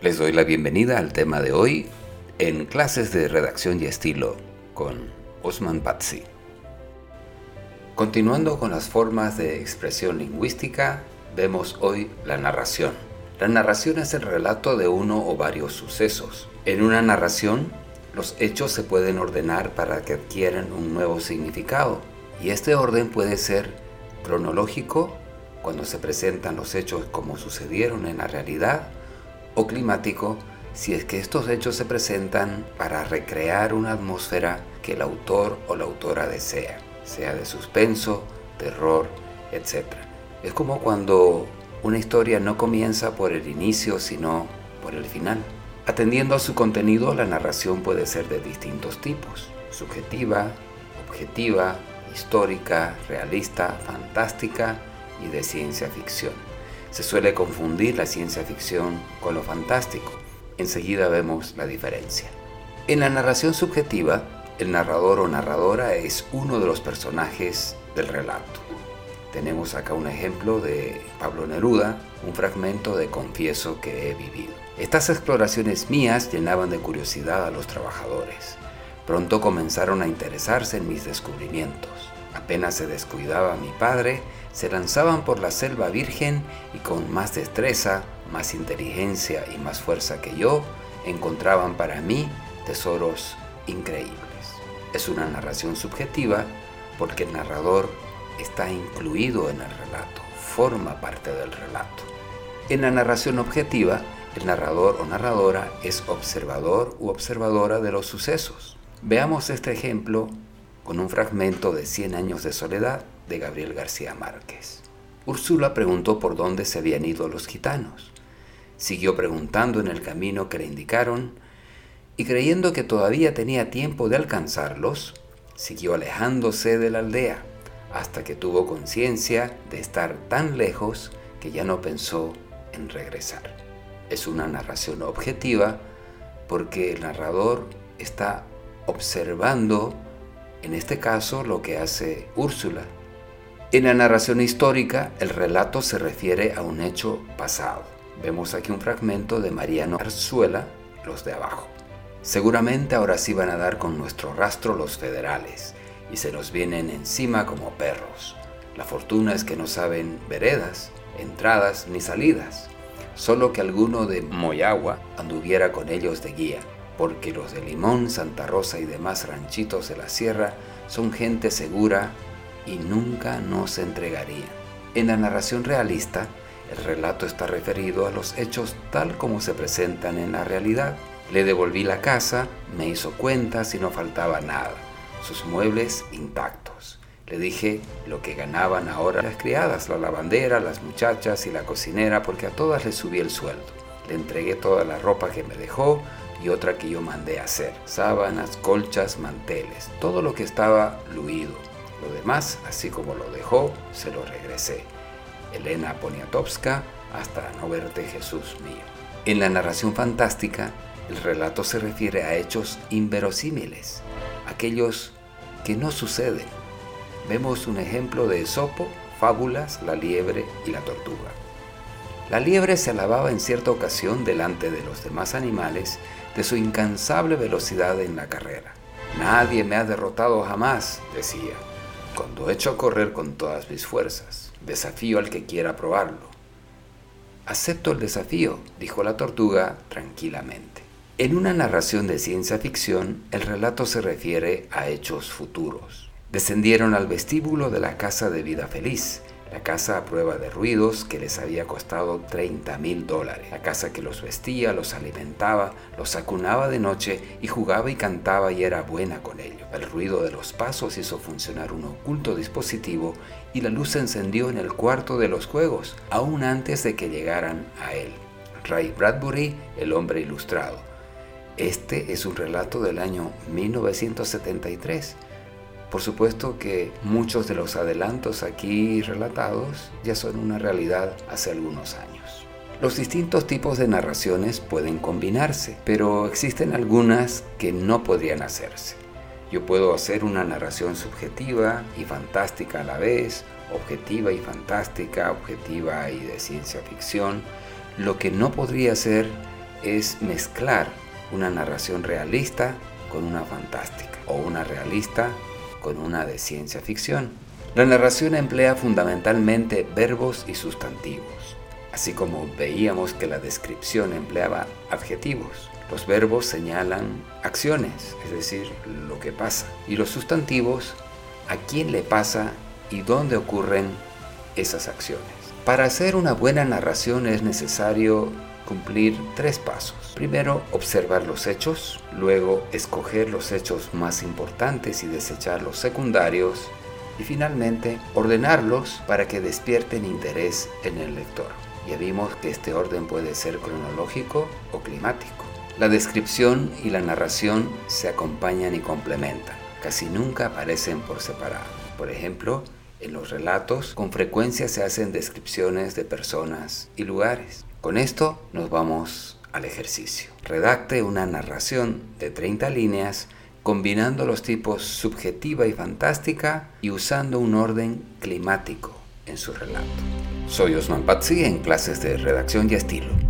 Les doy la bienvenida al tema de hoy en clases de redacción y estilo con Osman Pazzi. Continuando con las formas de expresión lingüística, vemos hoy la narración. La narración es el relato de uno o varios sucesos. En una narración, los hechos se pueden ordenar para que adquieran un nuevo significado, y este orden puede ser cronológico, cuando se presentan los hechos como sucedieron en la realidad, o climático si es que estos hechos se presentan para recrear una atmósfera que el autor o la autora desea, sea de suspenso, terror, etc. Es como cuando una historia no comienza por el inicio, sino por el final. Atendiendo a su contenido, la narración puede ser de distintos tipos, subjetiva, objetiva, histórica, realista, fantástica y de ciencia ficción. Se suele confundir la ciencia ficción con lo fantástico. Enseguida vemos la diferencia. En la narración subjetiva, el narrador o narradora es uno de los personajes del relato. Tenemos acá un ejemplo de Pablo Neruda, un fragmento de Confieso que he vivido. Estas exploraciones mías llenaban de curiosidad a los trabajadores. Pronto comenzaron a interesarse en mis descubrimientos. Apenas se descuidaba mi padre, se lanzaban por la selva virgen y con más destreza, más inteligencia y más fuerza que yo, encontraban para mí tesoros increíbles. Es una narración subjetiva porque el narrador está incluido en el relato, forma parte del relato. En la narración objetiva, el narrador o narradora es observador u observadora de los sucesos. Veamos este ejemplo con un fragmento de Cien años de soledad de Gabriel García Márquez. Úrsula preguntó por dónde se habían ido los gitanos. Siguió preguntando en el camino que le indicaron y creyendo que todavía tenía tiempo de alcanzarlos, siguió alejándose de la aldea hasta que tuvo conciencia de estar tan lejos que ya no pensó en regresar. Es una narración objetiva porque el narrador está observando en este caso lo que hace Úrsula. En la narración histórica, el relato se refiere a un hecho pasado. Vemos aquí un fragmento de Mariano Arzuela, los de abajo. Seguramente ahora sí van a dar con nuestro rastro los federales y se nos vienen encima como perros. La fortuna es que no saben veredas, entradas ni salidas, solo que alguno de Moyagua anduviera con ellos de guía porque los de Limón, Santa Rosa y demás ranchitos de la sierra son gente segura y nunca nos entregarían. En la narración realista, el relato está referido a los hechos tal como se presentan en la realidad. Le devolví la casa, me hizo cuentas y no faltaba nada, sus muebles intactos. Le dije lo que ganaban ahora las criadas, la lavandera, las muchachas y la cocinera, porque a todas les subí el sueldo. Le entregué toda la ropa que me dejó, y otra que yo mandé hacer. Sábanas, colchas, manteles, todo lo que estaba luido. Lo demás, así como lo dejó, se lo regresé. Elena Poniatowska, hasta no verte Jesús mío. En la narración fantástica, el relato se refiere a hechos inverosímiles, aquellos que no suceden. Vemos un ejemplo de Esopo, fábulas, la liebre y la tortuga. La liebre se alababa en cierta ocasión delante de los demás animales de su incansable velocidad en la carrera. Nadie me ha derrotado jamás, decía, cuando echo a correr con todas mis fuerzas. Desafío al que quiera probarlo. Acepto el desafío, dijo la tortuga tranquilamente. En una narración de ciencia ficción, el relato se refiere a hechos futuros. Descendieron al vestíbulo de la casa de vida feliz, la casa a prueba de ruidos que les había costado 30 mil dólares. La casa que los vestía, los alimentaba, los acunaba de noche y jugaba y cantaba y era buena con ello. El ruido de los pasos hizo funcionar un oculto dispositivo y la luz se encendió en el cuarto de los juegos, aún antes de que llegaran a él. Ray Bradbury, el hombre ilustrado. Este es un relato del año 1973 por supuesto que muchos de los adelantos aquí relatados ya son una realidad hace algunos años. Los distintos tipos de narraciones pueden combinarse, pero existen algunas que no podrían hacerse. Yo puedo hacer una narración subjetiva y fantástica a la vez, objetiva y fantástica, objetiva y de ciencia ficción. Lo que no podría hacer es mezclar una narración realista con una fantástica o una realista con una de ciencia ficción. La narración emplea fundamentalmente verbos y sustantivos, así como veíamos que la descripción empleaba adjetivos. Los verbos señalan acciones, es decir, lo que pasa, y los sustantivos a quién le pasa y dónde ocurren esas acciones. Para hacer una buena narración es necesario cumplir tres pasos. Primero, observar los hechos, luego escoger los hechos más importantes y desechar los secundarios, y finalmente ordenarlos para que despierten interés en el lector. Ya vimos que este orden puede ser cronológico o climático. La descripción y la narración se acompañan y complementan, casi nunca aparecen por separado. Por ejemplo, en los relatos con frecuencia se hacen descripciones de personas y lugares. Con esto nos vamos al ejercicio. Redacte una narración de 30 líneas combinando los tipos subjetiva y fantástica y usando un orden climático en su relato. Soy Osman Pazzi en clases de redacción y estilo.